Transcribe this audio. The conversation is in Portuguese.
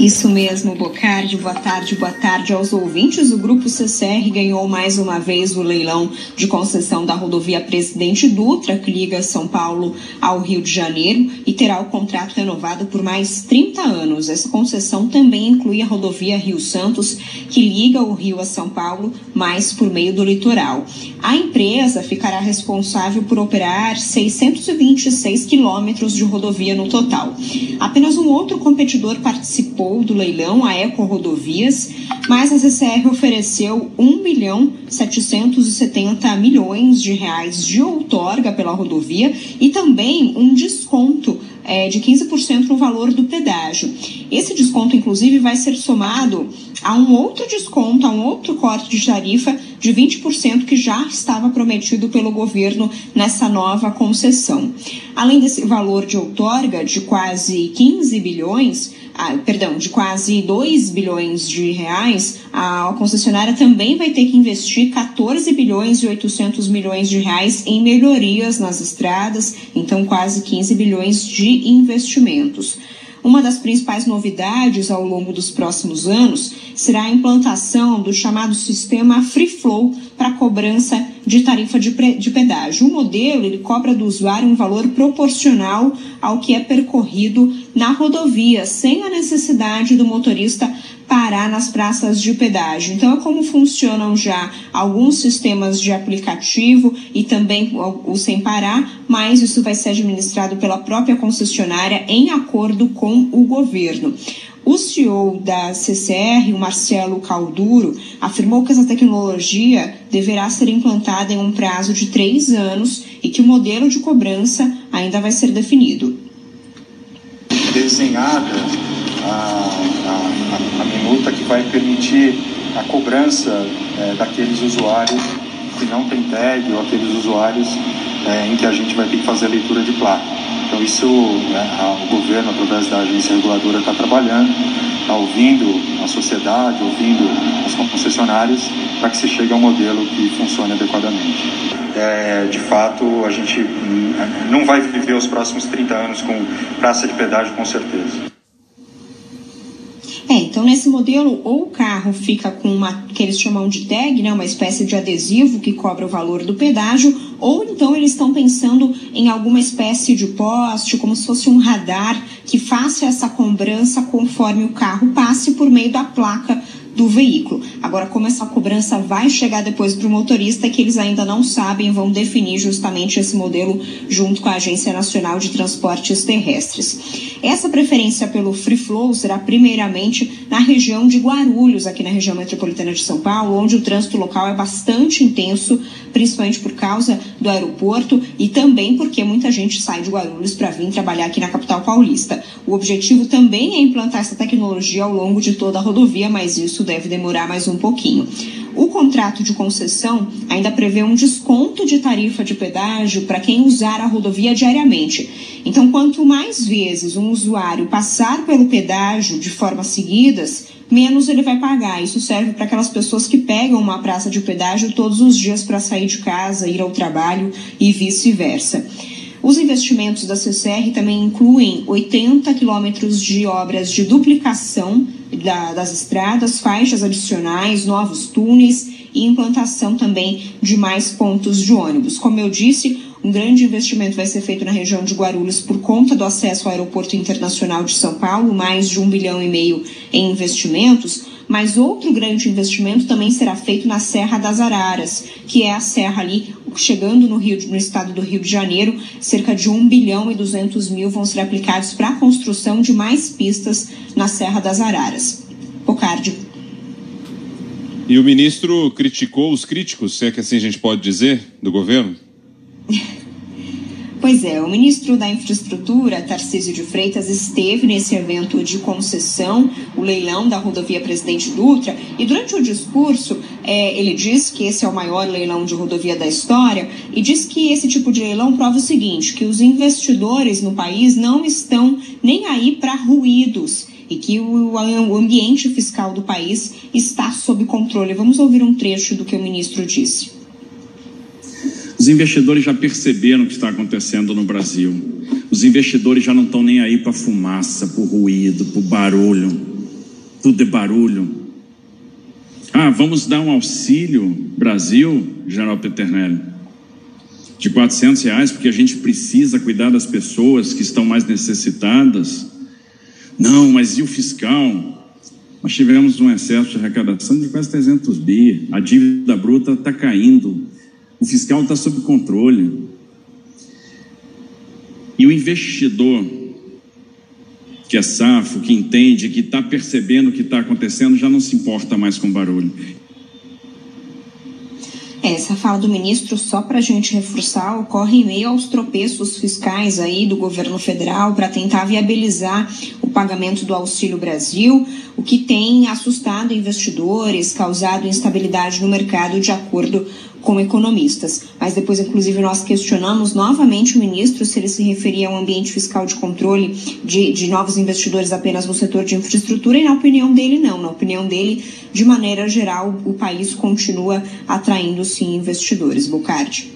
Isso mesmo, Bocardi. Boa tarde, boa tarde aos ouvintes. O Grupo CCR ganhou mais uma vez o leilão de concessão da rodovia Presidente Dutra, que liga São Paulo ao Rio de Janeiro, e terá o contrato renovado por mais 30 anos. Essa concessão também inclui a rodovia Rio Santos, que liga o Rio a São Paulo, mais por meio do litoral. A empresa ficará responsável por operar 626 quilômetros de rodovia no total. Apenas um outro competidor participou do leilão, a Eco Rodovias, mas a CCR ofereceu 1 bilhão 770 milhões de reais de outorga pela rodovia e também um desconto é, de 15% no valor do pedágio. Esse desconto, inclusive, vai ser somado a um outro desconto, a um outro corte de tarifa de 20% que já estava prometido pelo governo nessa nova concessão. Além desse valor de outorga de quase 15 bilhões, perdão, de quase 2 bilhões de reais, a concessionária também vai ter que investir 14 bilhões e 800 milhões de reais em melhorias nas estradas, então quase 15 bilhões de investimentos. Uma das principais novidades ao longo dos próximos anos será a implantação do chamado sistema Free Flow para cobrança de tarifa de, de pedágio. O modelo ele cobra do usuário um valor proporcional ao que é percorrido na rodovia, sem a necessidade do motorista parar nas praças de pedágio. Então, é como funcionam já alguns sistemas de aplicativo e também o sem parar, mas isso vai ser administrado pela própria concessionária em acordo com o governo. O CEO da CCR, o Marcelo Calduro, afirmou que essa tecnologia deverá ser implantada em um prazo de três anos e que o modelo de cobrança ainda vai ser definido. Desenhada a, a, a minuta que vai permitir a cobrança é, daqueles usuários que não tem tag ou aqueles usuários é, em que a gente vai ter que fazer a leitura de placa. Então isso né, o governo, através da agência reguladora, está trabalhando, está ouvindo a sociedade, ouvindo as concessionárias, para que se chegue a um modelo que funcione adequadamente. É, de fato, a gente não vai viver os próximos 30 anos com praça de pedágio, com certeza. É, então nesse modelo, ou o carro fica com uma que eles chamam de tag, né, uma espécie de adesivo que cobra o valor do pedágio, ou então eles estão pensando em alguma espécie de poste, como se fosse um radar que faça essa cobrança conforme o carro passe por meio da placa do veículo. Agora, como essa cobrança vai chegar depois para o motorista, que eles ainda não sabem, vão definir justamente esse modelo junto com a Agência Nacional de Transportes Terrestres. Essa preferência pelo Free Flow será primeiramente na região de Guarulhos, aqui na região metropolitana de São Paulo, onde o trânsito local é bastante intenso, principalmente por causa do aeroporto e também porque muita gente sai de Guarulhos para vir trabalhar aqui na capital paulista. O objetivo também é implantar essa tecnologia ao longo de toda a rodovia, mas isso deve demorar mais um pouquinho. O contrato de concessão ainda prevê um desconto de tarifa de pedágio para quem usar a rodovia diariamente. Então, quanto mais vezes um usuário passar pelo pedágio de forma seguidas, menos ele vai pagar. Isso serve para aquelas pessoas que pegam uma praça de pedágio todos os dias para sair de casa, ir ao trabalho e vice-versa. Os investimentos da CCR também incluem 80 quilômetros de obras de duplicação da, das estradas, faixas adicionais, novos túneis e implantação também de mais pontos de ônibus. Como eu disse, um grande investimento vai ser feito na região de Guarulhos por conta do acesso ao Aeroporto Internacional de São Paulo, mais de um bilhão e meio em investimentos. Mas outro grande investimento também será feito na Serra das Araras, que é a serra ali chegando no, Rio, no estado do Rio de Janeiro. Cerca de 1 bilhão e 200 mil vão ser aplicados para a construção de mais pistas na Serra das Araras. Bocardi. E o ministro criticou os críticos, se é que assim a gente pode dizer, do governo? Pois é, o ministro da Infraestrutura, Tarcísio de Freitas, esteve nesse evento de concessão, o leilão da rodovia Presidente Dutra, e durante o discurso é, ele diz que esse é o maior leilão de rodovia da história e diz que esse tipo de leilão prova o seguinte, que os investidores no país não estão nem aí para ruídos e que o, o ambiente fiscal do país está sob controle. Vamos ouvir um trecho do que o ministro disse. Os investidores já perceberam o que está acontecendo no Brasil. Os investidores já não estão nem aí para fumaça, para ruído, para barulho. Tudo é barulho. Ah, vamos dar um auxílio Brasil, General Peternelli, de 400 reais, porque a gente precisa cuidar das pessoas que estão mais necessitadas. Não, mas e o fiscal? Nós tivemos um excesso de arrecadação de quase 300 bi. A dívida bruta está caindo. O fiscal está sob controle. E o investidor, que é safo, que entende, que está percebendo o que está acontecendo, já não se importa mais com barulho. Essa fala do ministro, só para a gente reforçar, ocorre em meio aos tropeços fiscais aí do governo federal para tentar viabilizar o pagamento do Auxílio Brasil, o que tem assustado investidores, causado instabilidade no mercado, de acordo com economistas. Mas depois, inclusive, nós questionamos novamente o ministro se ele se referia a um ambiente fiscal de controle de, de novos investidores apenas no setor de infraestrutura, e na opinião dele, não. Na opinião dele, de maneira geral, o país continua atraindo sim investidores. Bocardi.